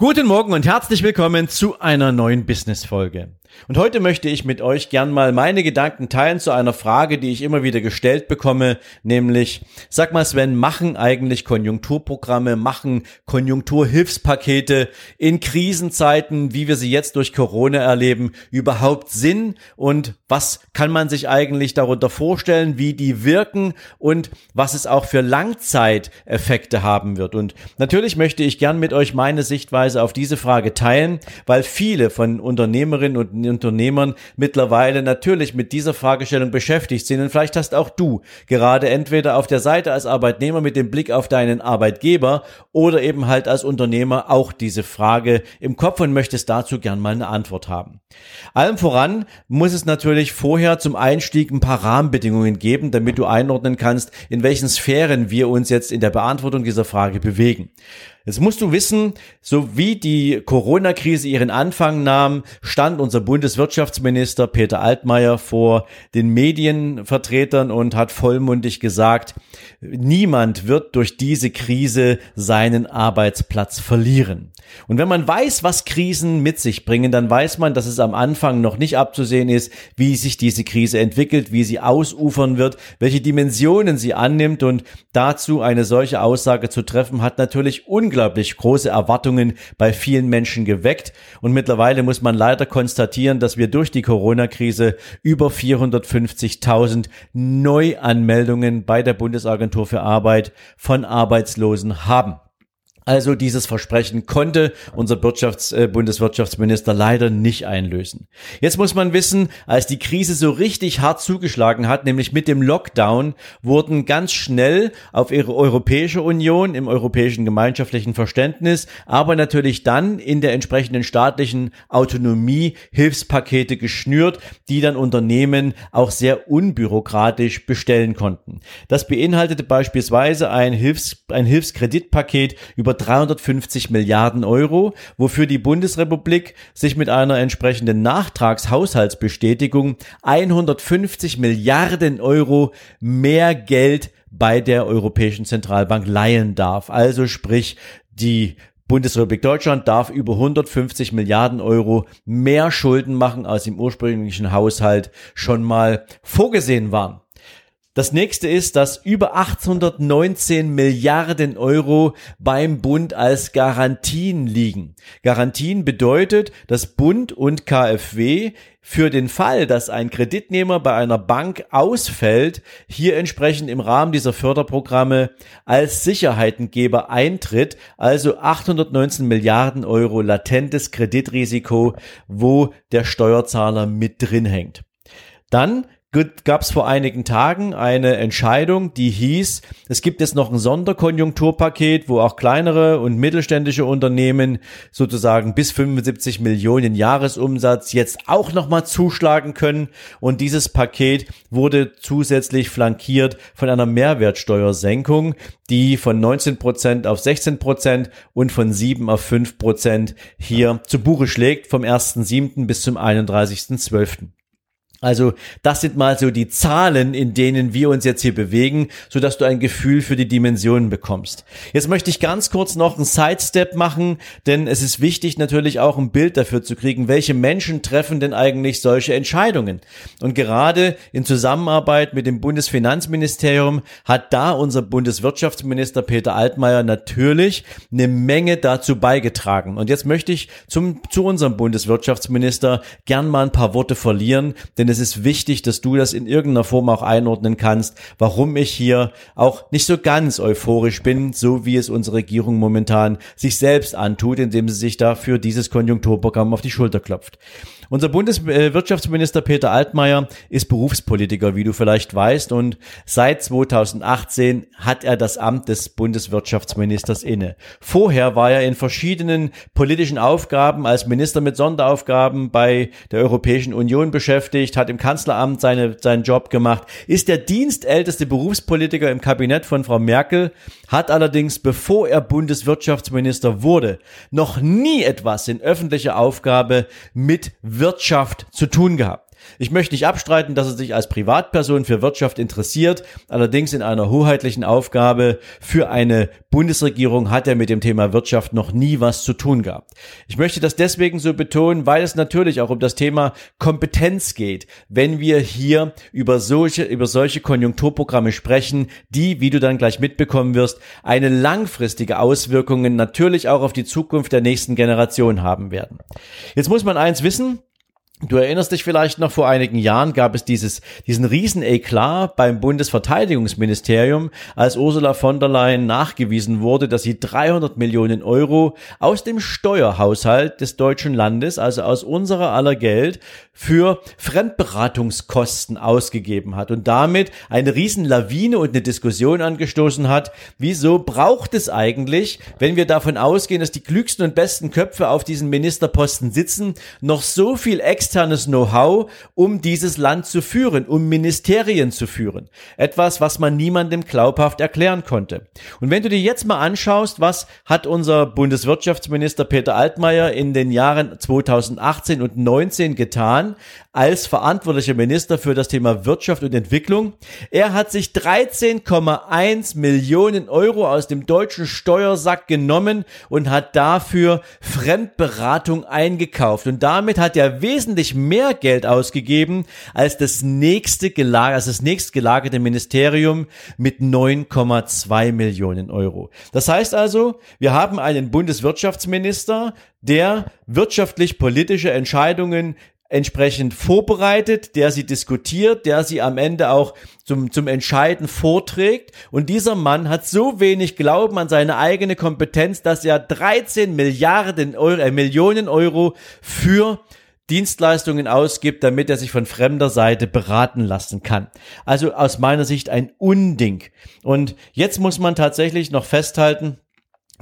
Guten Morgen und herzlich willkommen zu einer neuen Business-Folge. Und heute möchte ich mit euch gern mal meine Gedanken teilen zu einer Frage, die ich immer wieder gestellt bekomme, nämlich, sag mal Sven, machen eigentlich Konjunkturprogramme, machen Konjunkturhilfspakete in Krisenzeiten, wie wir sie jetzt durch Corona erleben, überhaupt Sinn? Und was kann man sich eigentlich darunter vorstellen, wie die wirken und was es auch für Langzeiteffekte haben wird? Und natürlich möchte ich gern mit euch meine Sichtweise auf diese Frage teilen, weil viele von Unternehmerinnen und Unternehmern mittlerweile natürlich mit dieser Fragestellung beschäftigt sind. Und vielleicht hast auch du gerade entweder auf der Seite als Arbeitnehmer mit dem Blick auf deinen Arbeitgeber oder eben halt als Unternehmer auch diese Frage im Kopf und möchtest dazu gern mal eine Antwort haben. Allem voran muss es natürlich vorher zum Einstieg ein paar Rahmenbedingungen geben, damit du einordnen kannst, in welchen Sphären wir uns jetzt in der Beantwortung dieser Frage bewegen. Jetzt musst du wissen, so wie die Corona-Krise ihren Anfang nahm, stand unser Bundeswirtschaftsminister Peter Altmaier vor den Medienvertretern und hat vollmundig gesagt, niemand wird durch diese Krise seinen Arbeitsplatz verlieren. Und wenn man weiß, was Krisen mit sich bringen, dann weiß man, dass es am Anfang noch nicht abzusehen ist, wie sich diese Krise entwickelt, wie sie ausufern wird, welche Dimensionen sie annimmt und dazu eine solche Aussage zu treffen, hat natürlich unglaublich unglaublich große Erwartungen bei vielen Menschen geweckt. Und mittlerweile muss man leider konstatieren, dass wir durch die Corona-Krise über 450.000 Neuanmeldungen bei der Bundesagentur für Arbeit von Arbeitslosen haben. Also dieses Versprechen konnte unser Wirtschafts-, äh, Bundeswirtschaftsminister leider nicht einlösen. Jetzt muss man wissen, als die Krise so richtig hart zugeschlagen hat, nämlich mit dem Lockdown, wurden ganz schnell auf ihre Europäische Union im europäischen gemeinschaftlichen Verständnis, aber natürlich dann in der entsprechenden staatlichen Autonomie Hilfspakete geschnürt, die dann Unternehmen auch sehr unbürokratisch bestellen konnten. Das beinhaltete beispielsweise ein, Hilfs-, ein Hilfskreditpaket über 350 Milliarden Euro, wofür die Bundesrepublik sich mit einer entsprechenden Nachtragshaushaltsbestätigung 150 Milliarden Euro mehr Geld bei der Europäischen Zentralbank leihen darf. Also sprich, die Bundesrepublik Deutschland darf über 150 Milliarden Euro mehr Schulden machen, als im ursprünglichen Haushalt schon mal vorgesehen waren. Das nächste ist, dass über 819 Milliarden Euro beim Bund als Garantien liegen. Garantien bedeutet, dass Bund und KfW für den Fall, dass ein Kreditnehmer bei einer Bank ausfällt, hier entsprechend im Rahmen dieser Förderprogramme als Sicherheitengeber eintritt, also 819 Milliarden Euro latentes Kreditrisiko, wo der Steuerzahler mit drin hängt. Dann gab es vor einigen Tagen eine Entscheidung, die hieß, es gibt jetzt noch ein Sonderkonjunkturpaket, wo auch kleinere und mittelständische Unternehmen sozusagen bis 75 Millionen Jahresumsatz jetzt auch nochmal zuschlagen können. Und dieses Paket wurde zusätzlich flankiert von einer Mehrwertsteuersenkung, die von 19 Prozent auf 16 Prozent und von 7 auf 5 Prozent hier zu Buche schlägt vom 1.7. bis zum 31.12. Also das sind mal so die Zahlen, in denen wir uns jetzt hier bewegen, so dass du ein Gefühl für die Dimensionen bekommst. Jetzt möchte ich ganz kurz noch einen Sidestep machen, denn es ist wichtig natürlich auch ein Bild dafür zu kriegen, welche Menschen treffen denn eigentlich solche Entscheidungen. Und gerade in Zusammenarbeit mit dem Bundesfinanzministerium hat da unser Bundeswirtschaftsminister Peter Altmaier natürlich eine Menge dazu beigetragen. Und jetzt möchte ich zum, zu unserem Bundeswirtschaftsminister gern mal ein paar Worte verlieren, denn denn es ist wichtig, dass du das in irgendeiner Form auch einordnen kannst, warum ich hier auch nicht so ganz euphorisch bin, so wie es unsere Regierung momentan sich selbst antut, indem sie sich dafür dieses Konjunkturprogramm auf die Schulter klopft. Unser Bundeswirtschaftsminister Peter Altmaier ist Berufspolitiker, wie du vielleicht weißt, und seit 2018 hat er das Amt des Bundeswirtschaftsministers inne. Vorher war er in verschiedenen politischen Aufgaben als Minister mit Sonderaufgaben bei der Europäischen Union beschäftigt, hat im Kanzleramt seine, seinen Job gemacht, ist der dienstälteste Berufspolitiker im Kabinett von Frau Merkel, hat allerdings, bevor er Bundeswirtschaftsminister wurde, noch nie etwas in öffentlicher Aufgabe mit Wirtschaft zu tun gehabt. Ich möchte nicht abstreiten, dass er sich als Privatperson für Wirtschaft interessiert. Allerdings in einer hoheitlichen Aufgabe für eine Bundesregierung hat er mit dem Thema Wirtschaft noch nie was zu tun gehabt. Ich möchte das deswegen so betonen, weil es natürlich auch um das Thema Kompetenz geht, wenn wir hier über solche, über solche Konjunkturprogramme sprechen, die, wie du dann gleich mitbekommen wirst, eine langfristige Auswirkungen natürlich auch auf die Zukunft der nächsten Generation haben werden. Jetzt muss man eins wissen, Du erinnerst dich vielleicht noch, vor einigen Jahren gab es dieses, diesen riesen Eklat beim Bundesverteidigungsministerium, als Ursula von der Leyen nachgewiesen wurde, dass sie 300 Millionen Euro aus dem Steuerhaushalt des deutschen Landes, also aus unserer aller Geld, für Fremdberatungskosten ausgegeben hat und damit eine riesen Lawine und eine Diskussion angestoßen hat, wieso braucht es eigentlich, wenn wir davon ausgehen, dass die klügsten und besten Köpfe auf diesen Ministerposten sitzen, noch so viel extra externes Know-how, um dieses Land zu führen, um Ministerien zu führen. Etwas, was man niemandem glaubhaft erklären konnte. Und wenn du dir jetzt mal anschaust, was hat unser Bundeswirtschaftsminister Peter Altmaier in den Jahren 2018 und 19 getan, als verantwortlicher Minister für das Thema Wirtschaft und Entwicklung. Er hat sich 13,1 Millionen Euro aus dem deutschen Steuersack genommen und hat dafür Fremdberatung eingekauft. Und damit hat er wesentlich wesentlich mehr Geld ausgegeben als das nächste gelagerte, als das nächstgelagerte Ministerium mit 9,2 Millionen Euro. Das heißt also, wir haben einen Bundeswirtschaftsminister, der wirtschaftlich politische Entscheidungen entsprechend vorbereitet, der sie diskutiert, der sie am Ende auch zum, zum Entscheiden vorträgt. Und dieser Mann hat so wenig Glauben an seine eigene Kompetenz, dass er 13 Milliarden Euro, äh, Millionen Euro für Dienstleistungen ausgibt, damit er sich von fremder Seite beraten lassen kann. Also aus meiner Sicht ein Unding. Und jetzt muss man tatsächlich noch festhalten,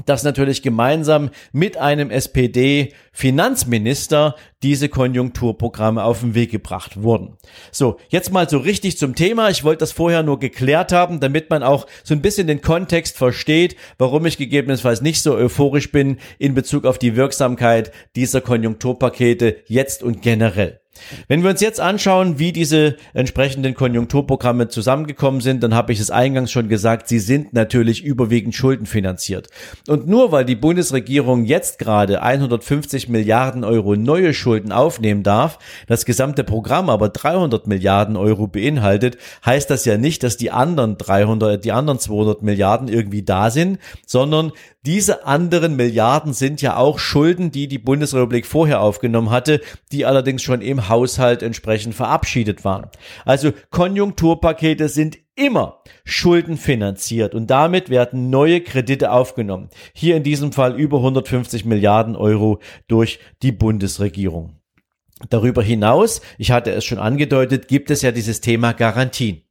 dass natürlich gemeinsam mit einem SPD-Finanzminister diese Konjunkturprogramme auf den Weg gebracht wurden. So, jetzt mal so richtig zum Thema. Ich wollte das vorher nur geklärt haben, damit man auch so ein bisschen den Kontext versteht, warum ich gegebenenfalls nicht so euphorisch bin in Bezug auf die Wirksamkeit dieser Konjunkturpakete jetzt und generell. Wenn wir uns jetzt anschauen, wie diese entsprechenden Konjunkturprogramme zusammengekommen sind, dann habe ich es eingangs schon gesagt, sie sind natürlich überwiegend schuldenfinanziert. Und nur weil die Bundesregierung jetzt gerade 150 Milliarden Euro neue Schulden aufnehmen darf, das gesamte Programm aber 300 Milliarden Euro beinhaltet, heißt das ja nicht, dass die anderen 300, die anderen 200 Milliarden irgendwie da sind, sondern diese anderen Milliarden sind ja auch Schulden, die die Bundesrepublik vorher aufgenommen hatte, die allerdings schon im Haushalt entsprechend verabschiedet waren. Also Konjunkturpakete sind immer schuldenfinanziert und damit werden neue Kredite aufgenommen. Hier in diesem Fall über 150 Milliarden Euro durch die Bundesregierung. Darüber hinaus, ich hatte es schon angedeutet, gibt es ja dieses Thema Garantien.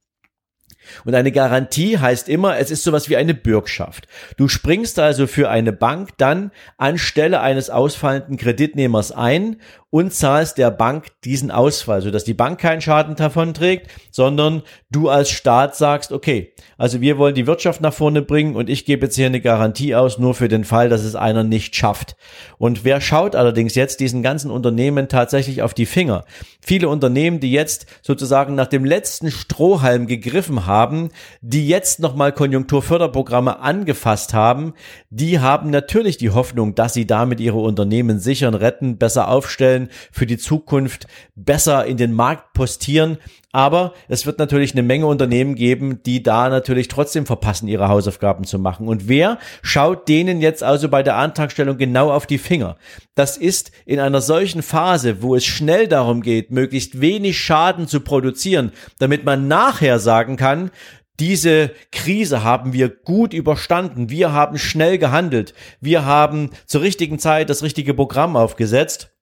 Und eine Garantie heißt immer, es ist sowas wie eine Bürgschaft. Du springst also für eine Bank dann anstelle eines ausfallenden Kreditnehmers ein und zahlst der Bank diesen Ausfall, sodass die Bank keinen Schaden davon trägt, sondern du als Staat sagst, okay, also wir wollen die Wirtschaft nach vorne bringen und ich gebe jetzt hier eine Garantie aus, nur für den Fall, dass es einer nicht schafft. Und wer schaut allerdings jetzt diesen ganzen Unternehmen tatsächlich auf die Finger? Viele Unternehmen, die jetzt sozusagen nach dem letzten Strohhalm gegriffen haben, die jetzt nochmal Konjunkturförderprogramme angefasst haben, die haben natürlich die Hoffnung, dass sie damit ihre Unternehmen sichern, retten, besser aufstellen, für die Zukunft besser in den Markt postieren. Aber es wird natürlich eine Menge Unternehmen geben, die da natürlich trotzdem verpassen, ihre Hausaufgaben zu machen. Und wer schaut denen jetzt also bei der Antragstellung genau auf die Finger? Das ist in einer solchen Phase, wo es schnell darum geht, möglichst wenig Schaden zu produzieren, damit man nachher sagen kann, diese Krise haben wir gut überstanden. Wir haben schnell gehandelt. Wir haben zur richtigen Zeit das richtige Programm aufgesetzt.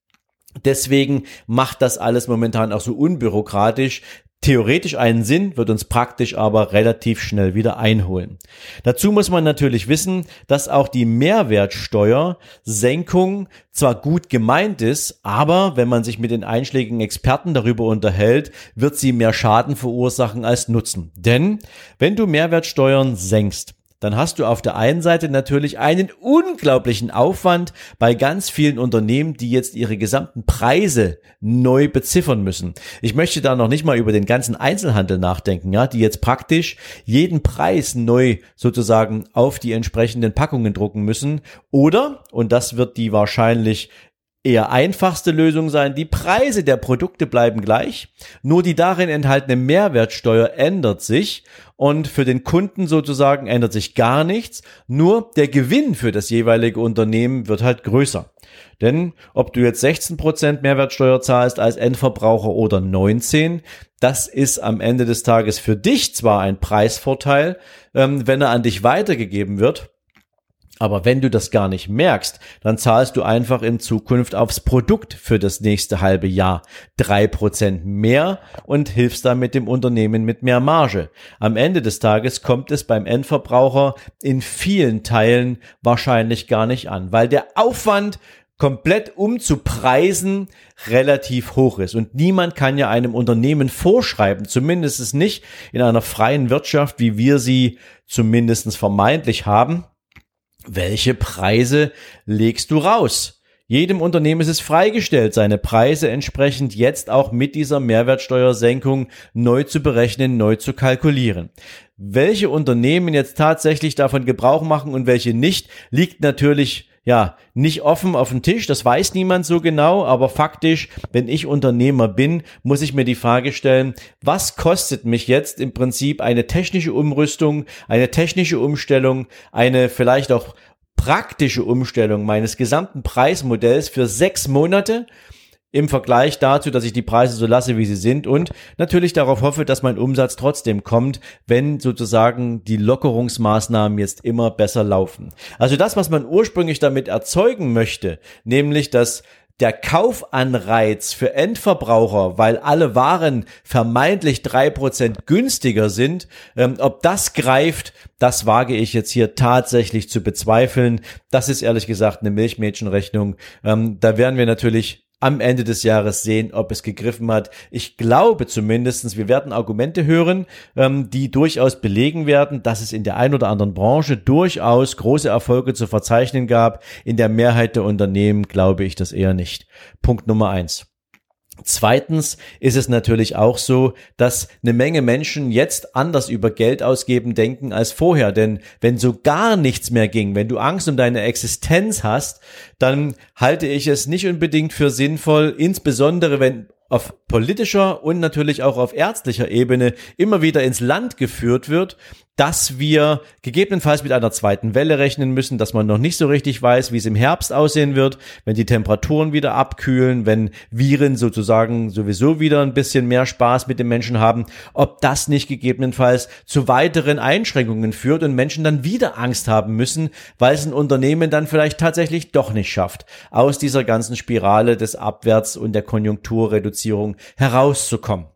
Deswegen macht das alles momentan auch so unbürokratisch, theoretisch einen Sinn, wird uns praktisch aber relativ schnell wieder einholen. Dazu muss man natürlich wissen, dass auch die Mehrwertsteuersenkung zwar gut gemeint ist, aber wenn man sich mit den einschlägigen Experten darüber unterhält, wird sie mehr Schaden verursachen als Nutzen. Denn wenn du Mehrwertsteuern senkst, dann hast du auf der einen Seite natürlich einen unglaublichen Aufwand bei ganz vielen Unternehmen, die jetzt ihre gesamten Preise neu beziffern müssen. Ich möchte da noch nicht mal über den ganzen Einzelhandel nachdenken, ja, die jetzt praktisch jeden Preis neu sozusagen auf die entsprechenden Packungen drucken müssen. Oder, und das wird die wahrscheinlich eher einfachste Lösung sein. Die Preise der Produkte bleiben gleich, nur die darin enthaltene Mehrwertsteuer ändert sich und für den Kunden sozusagen ändert sich gar nichts, nur der Gewinn für das jeweilige Unternehmen wird halt größer. Denn ob du jetzt 16% Mehrwertsteuer zahlst als Endverbraucher oder 19, das ist am Ende des Tages für dich zwar ein Preisvorteil, ähm, wenn er an dich weitergegeben wird, aber wenn du das gar nicht merkst, dann zahlst du einfach in Zukunft aufs Produkt für das nächste halbe Jahr drei Prozent mehr und hilfst damit dem Unternehmen mit mehr Marge. Am Ende des Tages kommt es beim Endverbraucher in vielen Teilen wahrscheinlich gar nicht an, weil der Aufwand komplett umzupreisen relativ hoch ist. Und niemand kann ja einem Unternehmen vorschreiben, zumindest nicht in einer freien Wirtschaft, wie wir sie zumindest vermeintlich haben, welche Preise legst du raus? Jedem Unternehmen ist es freigestellt, seine Preise entsprechend jetzt auch mit dieser Mehrwertsteuersenkung neu zu berechnen, neu zu kalkulieren. Welche Unternehmen jetzt tatsächlich davon Gebrauch machen und welche nicht, liegt natürlich ja, nicht offen auf dem Tisch, das weiß niemand so genau, aber faktisch, wenn ich Unternehmer bin, muss ich mir die Frage stellen, was kostet mich jetzt im Prinzip eine technische Umrüstung, eine technische Umstellung, eine vielleicht auch praktische Umstellung meines gesamten Preismodells für sechs Monate im Vergleich dazu, dass ich die Preise so lasse, wie sie sind und natürlich darauf hoffe, dass mein Umsatz trotzdem kommt, wenn sozusagen die Lockerungsmaßnahmen jetzt immer besser laufen. Also das, was man ursprünglich damit erzeugen möchte, nämlich dass der Kaufanreiz für Endverbraucher, weil alle Waren vermeintlich drei Prozent günstiger sind, ähm, ob das greift, das wage ich jetzt hier tatsächlich zu bezweifeln. Das ist ehrlich gesagt eine Milchmädchenrechnung. Ähm, da werden wir natürlich am Ende des Jahres sehen, ob es gegriffen hat. Ich glaube zumindestens, wir werden Argumente hören, ähm, die durchaus belegen werden, dass es in der ein oder anderen Branche durchaus große Erfolge zu verzeichnen gab. In der Mehrheit der Unternehmen glaube ich das eher nicht. Punkt Nummer eins. Zweitens ist es natürlich auch so, dass eine Menge Menschen jetzt anders über Geld ausgeben denken als vorher. Denn wenn so gar nichts mehr ging, wenn du Angst um deine Existenz hast, dann halte ich es nicht unbedingt für sinnvoll, insbesondere wenn auf politischer und natürlich auch auf ärztlicher Ebene immer wieder ins Land geführt wird, dass wir gegebenenfalls mit einer zweiten Welle rechnen müssen, dass man noch nicht so richtig weiß, wie es im Herbst aussehen wird, wenn die Temperaturen wieder abkühlen, wenn Viren sozusagen sowieso wieder ein bisschen mehr Spaß mit den Menschen haben, ob das nicht gegebenenfalls zu weiteren Einschränkungen führt und Menschen dann wieder Angst haben müssen, weil es ein Unternehmen dann vielleicht tatsächlich doch nicht schafft, aus dieser ganzen Spirale des Abwärts und der Konjunkturreduzierung herauszukommen.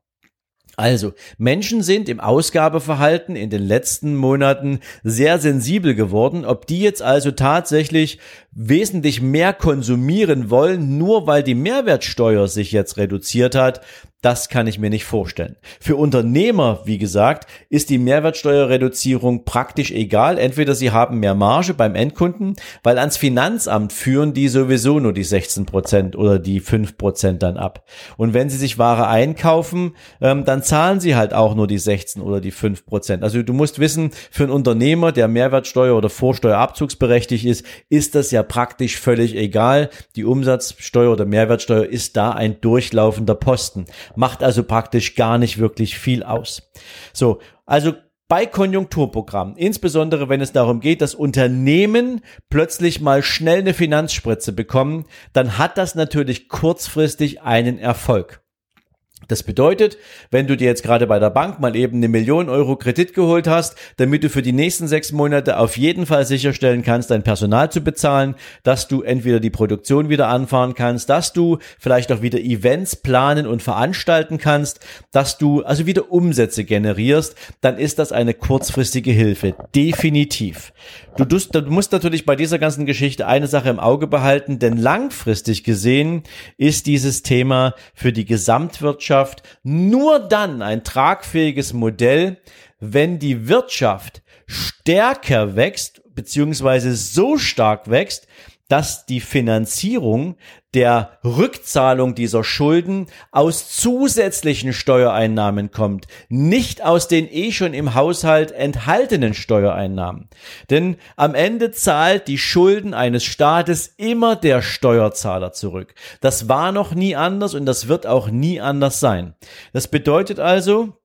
Also, Menschen sind im Ausgabeverhalten in den letzten Monaten sehr sensibel geworden. Ob die jetzt also tatsächlich wesentlich mehr konsumieren wollen, nur weil die Mehrwertsteuer sich jetzt reduziert hat, das kann ich mir nicht vorstellen. Für Unternehmer, wie gesagt, ist die Mehrwertsteuerreduzierung praktisch egal. Entweder sie haben mehr Marge beim Endkunden, weil ans Finanzamt führen die sowieso nur die 16 Prozent oder die 5 Prozent dann ab. Und wenn sie sich Ware einkaufen, ähm, dann zahlen sie halt auch nur die 16 oder die 5 Prozent. Also du musst wissen, für einen Unternehmer, der Mehrwertsteuer oder Vorsteuerabzugsberechtigt ist, ist das ja praktisch völlig egal. Die Umsatzsteuer oder Mehrwertsteuer ist da ein durchlaufender Posten. Macht also praktisch gar nicht wirklich viel aus. So, also bei Konjunkturprogrammen, insbesondere wenn es darum geht, dass Unternehmen plötzlich mal schnell eine Finanzspritze bekommen, dann hat das natürlich kurzfristig einen Erfolg. Das bedeutet, wenn du dir jetzt gerade bei der Bank mal eben eine Million Euro Kredit geholt hast, damit du für die nächsten sechs Monate auf jeden Fall sicherstellen kannst, dein Personal zu bezahlen, dass du entweder die Produktion wieder anfahren kannst, dass du vielleicht auch wieder Events planen und veranstalten kannst, dass du also wieder Umsätze generierst, dann ist das eine kurzfristige Hilfe. Definitiv. Du, du musst natürlich bei dieser ganzen Geschichte eine Sache im Auge behalten, denn langfristig gesehen ist dieses Thema für die Gesamtwirtschaft Wirtschaft nur dann ein tragfähiges Modell, wenn die Wirtschaft stärker wächst, beziehungsweise so stark wächst, dass die Finanzierung der Rückzahlung dieser Schulden aus zusätzlichen Steuereinnahmen kommt, nicht aus den eh schon im Haushalt enthaltenen Steuereinnahmen. Denn am Ende zahlt die Schulden eines Staates immer der Steuerzahler zurück. Das war noch nie anders und das wird auch nie anders sein. Das bedeutet also,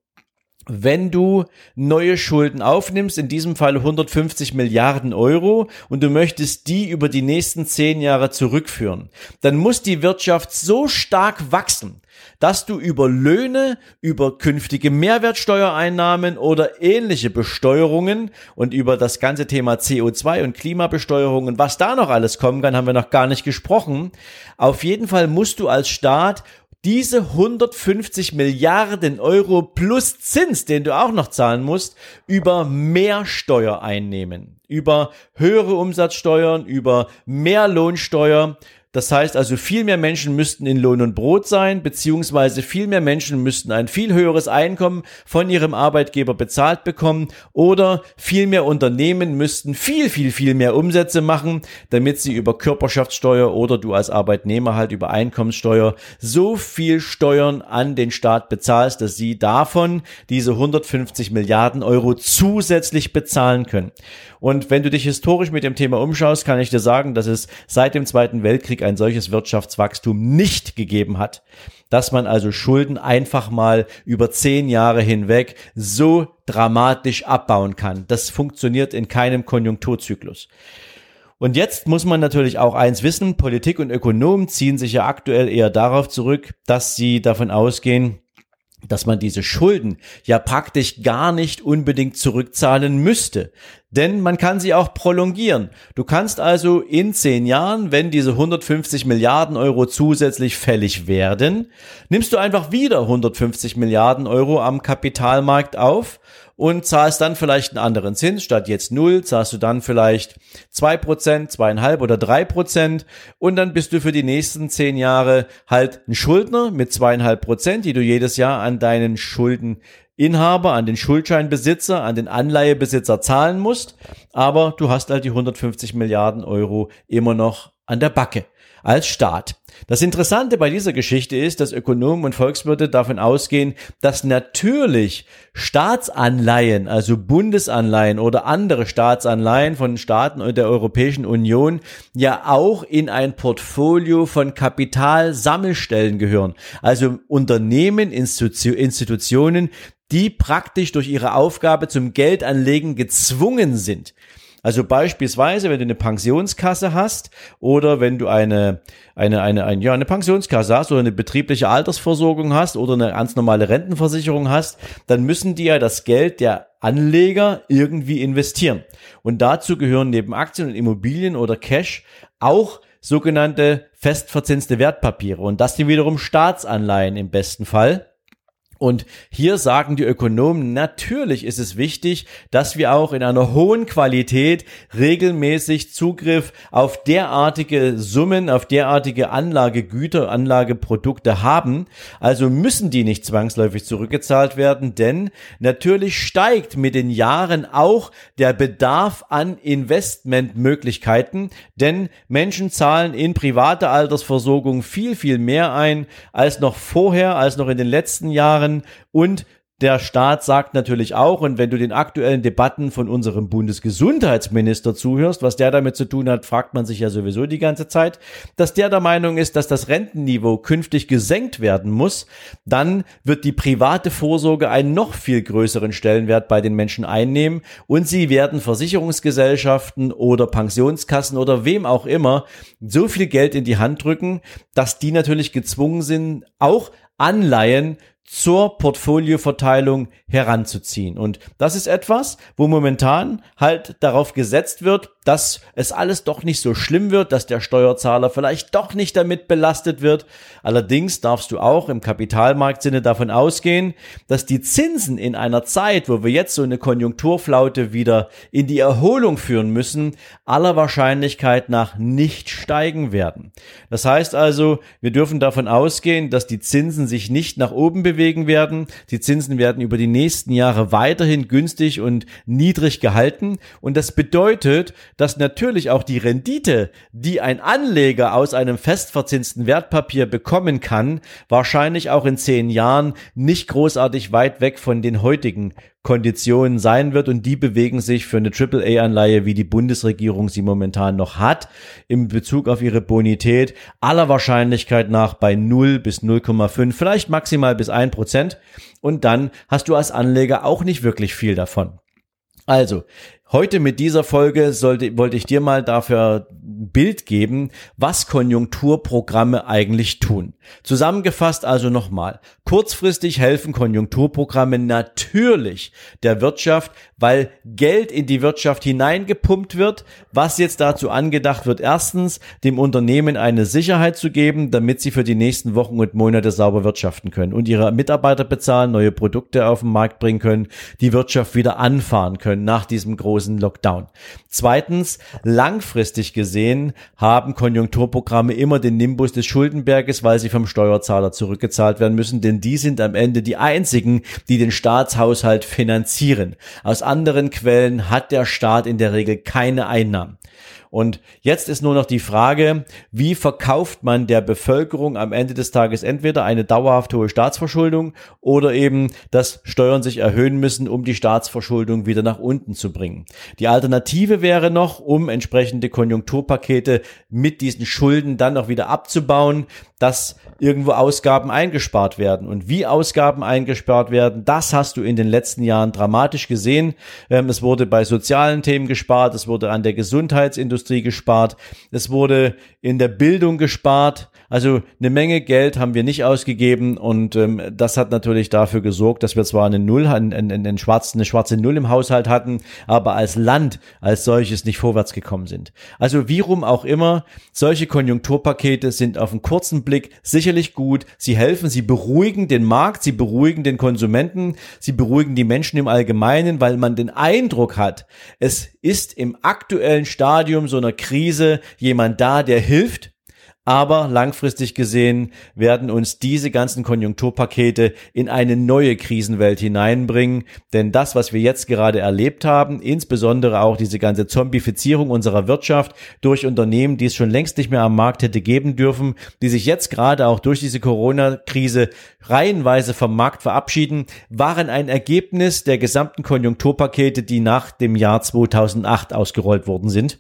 wenn du neue Schulden aufnimmst, in diesem Fall 150 Milliarden Euro, und du möchtest die über die nächsten zehn Jahre zurückführen, dann muss die Wirtschaft so stark wachsen, dass du über Löhne, über künftige Mehrwertsteuereinnahmen oder ähnliche Besteuerungen und über das ganze Thema CO2 und Klimabesteuerung und was da noch alles kommen kann, haben wir noch gar nicht gesprochen. Auf jeden Fall musst du als Staat diese 150 Milliarden Euro plus Zins, den du auch noch zahlen musst, über mehr Steuer einnehmen. Über höhere Umsatzsteuern, über mehr Lohnsteuer das heißt also, viel mehr Menschen müssten in Lohn und Brot sein, beziehungsweise viel mehr Menschen müssten ein viel höheres Einkommen von ihrem Arbeitgeber bezahlt bekommen oder viel mehr Unternehmen müssten viel, viel, viel mehr Umsätze machen, damit sie über Körperschaftssteuer oder du als Arbeitnehmer halt über Einkommenssteuer so viel Steuern an den Staat bezahlst, dass sie davon diese 150 Milliarden Euro zusätzlich bezahlen können. Und wenn du dich historisch mit dem Thema umschaust, kann ich dir sagen, dass es seit dem Zweiten Weltkrieg ein solches Wirtschaftswachstum nicht gegeben hat. Dass man also Schulden einfach mal über zehn Jahre hinweg so dramatisch abbauen kann. Das funktioniert in keinem Konjunkturzyklus. Und jetzt muss man natürlich auch eins wissen, Politik und Ökonomen ziehen sich ja aktuell eher darauf zurück, dass sie davon ausgehen, dass man diese Schulden ja praktisch gar nicht unbedingt zurückzahlen müsste. Denn man kann sie auch prolongieren. Du kannst also in zehn Jahren, wenn diese 150 Milliarden Euro zusätzlich fällig werden, nimmst du einfach wieder 150 Milliarden Euro am Kapitalmarkt auf und zahlst dann vielleicht einen anderen Zins. Statt jetzt null zahlst du dann vielleicht zwei Prozent, zweieinhalb oder drei Prozent und dann bist du für die nächsten zehn Jahre halt ein Schuldner mit zweieinhalb Prozent, die du jedes Jahr an deinen Schuldeninhaber, an den Schuldscheinbesitzer, an den Anleihebesitzer zahlen musst. Aber du hast halt die 150 Milliarden Euro immer noch an der Backe als Staat. Das Interessante bei dieser Geschichte ist, dass Ökonomen und Volkswirte davon ausgehen, dass natürlich Staatsanleihen, also Bundesanleihen oder andere Staatsanleihen von Staaten und der Europäischen Union ja auch in ein Portfolio von Kapitalsammelstellen gehören. Also Unternehmen, Institutionen, die praktisch durch ihre Aufgabe zum Geldanlegen gezwungen sind. Also beispielsweise, wenn du eine Pensionskasse hast oder wenn du eine, eine, eine, eine, ja, eine Pensionskasse hast oder eine betriebliche Altersversorgung hast oder eine ganz normale Rentenversicherung hast, dann müssen die ja das Geld der Anleger irgendwie investieren. Und dazu gehören neben Aktien und Immobilien oder Cash auch sogenannte festverzinste Wertpapiere. Und das sind wiederum Staatsanleihen im besten Fall. Und hier sagen die Ökonomen, natürlich ist es wichtig, dass wir auch in einer hohen Qualität regelmäßig Zugriff auf derartige Summen, auf derartige Anlagegüter, Anlageprodukte haben. Also müssen die nicht zwangsläufig zurückgezahlt werden, denn natürlich steigt mit den Jahren auch der Bedarf an Investmentmöglichkeiten, denn Menschen zahlen in private Altersversorgung viel, viel mehr ein als noch vorher, als noch in den letzten Jahren und der Staat sagt natürlich auch, und wenn du den aktuellen Debatten von unserem Bundesgesundheitsminister zuhörst, was der damit zu tun hat, fragt man sich ja sowieso die ganze Zeit, dass der der Meinung ist, dass das Rentenniveau künftig gesenkt werden muss, dann wird die private Vorsorge einen noch viel größeren Stellenwert bei den Menschen einnehmen und sie werden Versicherungsgesellschaften oder Pensionskassen oder wem auch immer so viel Geld in die Hand drücken, dass die natürlich gezwungen sind, auch Anleihen zur Portfolioverteilung heranzuziehen. Und das ist etwas, wo momentan halt darauf gesetzt wird, dass es alles doch nicht so schlimm wird, dass der Steuerzahler vielleicht doch nicht damit belastet wird. Allerdings darfst du auch im Kapitalmarktsinne davon ausgehen, dass die Zinsen in einer Zeit, wo wir jetzt so eine Konjunkturflaute wieder in die Erholung führen müssen, aller Wahrscheinlichkeit nach nicht steigen werden. Das heißt also, wir dürfen davon ausgehen, dass die Zinsen sich nicht nach oben bewegen werden. Die Zinsen werden über die nächsten Jahre weiterhin günstig und niedrig gehalten. Und das bedeutet, dass natürlich auch die Rendite, die ein Anleger aus einem festverzinsten Wertpapier bekommen kann, wahrscheinlich auch in zehn Jahren nicht großartig weit weg von den heutigen Konditionen sein wird und die bewegen sich für eine AAA-Anleihe, wie die Bundesregierung sie momentan noch hat, im Bezug auf ihre Bonität aller Wahrscheinlichkeit nach bei 0 bis 0,5, vielleicht maximal bis 1 Prozent und dann hast du als Anleger auch nicht wirklich viel davon. Also, Heute mit dieser Folge sollte, wollte ich dir mal dafür ein Bild geben, was Konjunkturprogramme eigentlich tun. Zusammengefasst also nochmal. Kurzfristig helfen Konjunkturprogramme natürlich der Wirtschaft, weil Geld in die Wirtschaft hineingepumpt wird, was jetzt dazu angedacht wird, erstens dem Unternehmen eine Sicherheit zu geben, damit sie für die nächsten Wochen und Monate sauber wirtschaften können und ihre Mitarbeiter bezahlen, neue Produkte auf den Markt bringen können, die Wirtschaft wieder anfahren können nach diesem großen großen Lockdown. Zweitens, langfristig gesehen haben Konjunkturprogramme immer den Nimbus des Schuldenberges, weil sie vom Steuerzahler zurückgezahlt werden müssen, denn die sind am Ende die einzigen, die den Staatshaushalt finanzieren. Aus anderen Quellen hat der Staat in der Regel keine Einnahmen. Und jetzt ist nur noch die Frage, wie verkauft man der Bevölkerung am Ende des Tages entweder eine dauerhaft hohe Staatsverschuldung oder eben, dass Steuern sich erhöhen müssen, um die Staatsverschuldung wieder nach unten zu bringen. Die Alternative wäre noch, um entsprechende Konjunkturpakete mit diesen Schulden dann noch wieder abzubauen, dass irgendwo Ausgaben eingespart werden. Und wie Ausgaben eingespart werden, das hast du in den letzten Jahren dramatisch gesehen. Ähm, es wurde bei sozialen Themen gespart, es wurde an der Gesundheitsindustrie gespart, es wurde in der Bildung gespart. Also eine Menge Geld haben wir nicht ausgegeben und ähm, das hat natürlich dafür gesorgt, dass wir zwar eine Null, einen, einen, einen schwarzen, eine schwarze Null im Haushalt hatten, aber als Land als solches nicht vorwärts gekommen sind. Also wie rum auch immer, solche Konjunkturpakete sind auf einen kurzen Blick sicherlich gut. Sie helfen, sie beruhigen den Markt, sie beruhigen den Konsumenten, sie beruhigen die Menschen im Allgemeinen, weil man den Eindruck hat, es ist im aktuellen Stadium so einer Krise jemand da, der hilft, aber langfristig gesehen werden uns diese ganzen Konjunkturpakete in eine neue Krisenwelt hineinbringen. Denn das, was wir jetzt gerade erlebt haben, insbesondere auch diese ganze Zombifizierung unserer Wirtschaft durch Unternehmen, die es schon längst nicht mehr am Markt hätte geben dürfen, die sich jetzt gerade auch durch diese Corona-Krise reihenweise vom Markt verabschieden, waren ein Ergebnis der gesamten Konjunkturpakete, die nach dem Jahr 2008 ausgerollt worden sind.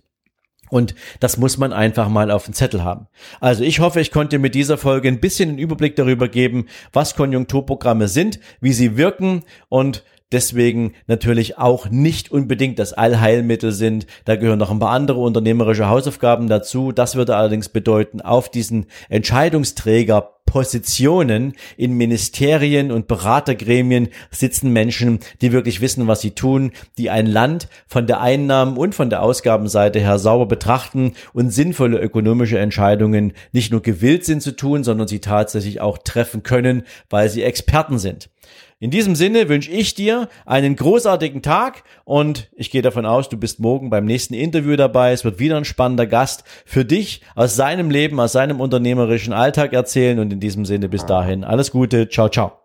Und das muss man einfach mal auf dem Zettel haben. Also ich hoffe, ich konnte mit dieser Folge ein bisschen einen Überblick darüber geben, was Konjunkturprogramme sind, wie sie wirken und deswegen natürlich auch nicht unbedingt das Allheilmittel sind. Da gehören noch ein paar andere unternehmerische Hausaufgaben dazu. Das würde allerdings bedeuten, auf diesen Entscheidungsträger Positionen in Ministerien und Beratergremien sitzen Menschen, die wirklich wissen, was sie tun, die ein Land von der Einnahmen- und von der Ausgabenseite her sauber betrachten und sinnvolle ökonomische Entscheidungen nicht nur gewillt sind zu tun, sondern sie tatsächlich auch treffen können, weil sie Experten sind. In diesem Sinne wünsche ich dir einen großartigen Tag und ich gehe davon aus, du bist morgen beim nächsten Interview dabei. Es wird wieder ein spannender Gast für dich aus seinem Leben, aus seinem unternehmerischen Alltag erzählen und in diesem Sinne bis dahin alles Gute. Ciao, ciao.